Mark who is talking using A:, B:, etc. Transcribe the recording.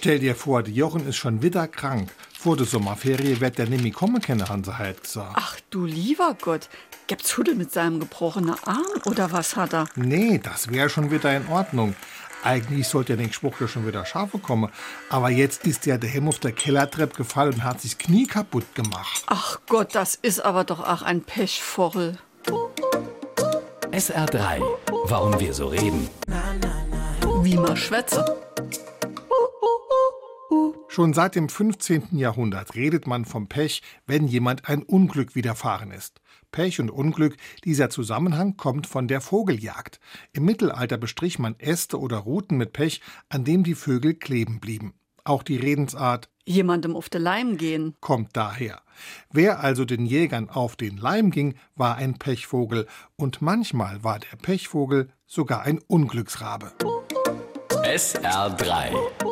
A: Stell dir vor, die Jochen ist schon wieder krank. Vor der Sommerferie wird der nämlich kommen können, Hanse halt gesagt.
B: Ach du lieber Gott, gibt's Hudel mit seinem gebrochenen Arm oder was hat er?
A: Nee, das wäre schon wieder in Ordnung. Eigentlich sollte ja den Spruch ja schon wieder Schafe kommen. Aber jetzt ist ja der Hemm auf der Kellertreppe gefallen und hat sich das Knie kaputt gemacht.
B: Ach Gott, das ist aber doch auch ein Pechvogel.
C: SR3. Warum wir so reden.
B: Wie man schwätze.
A: Schon seit dem 15. Jahrhundert redet man vom Pech, wenn jemand ein Unglück widerfahren ist. Pech und Unglück, dieser Zusammenhang kommt von der Vogeljagd. Im Mittelalter bestrich man Äste oder Ruten mit Pech, an dem die Vögel kleben blieben. Auch die Redensart
B: Jemandem auf den Leim gehen.
A: kommt daher. Wer also den Jägern auf den Leim ging, war ein Pechvogel, und manchmal war der Pechvogel sogar ein Unglücksrabe.
C: SR3.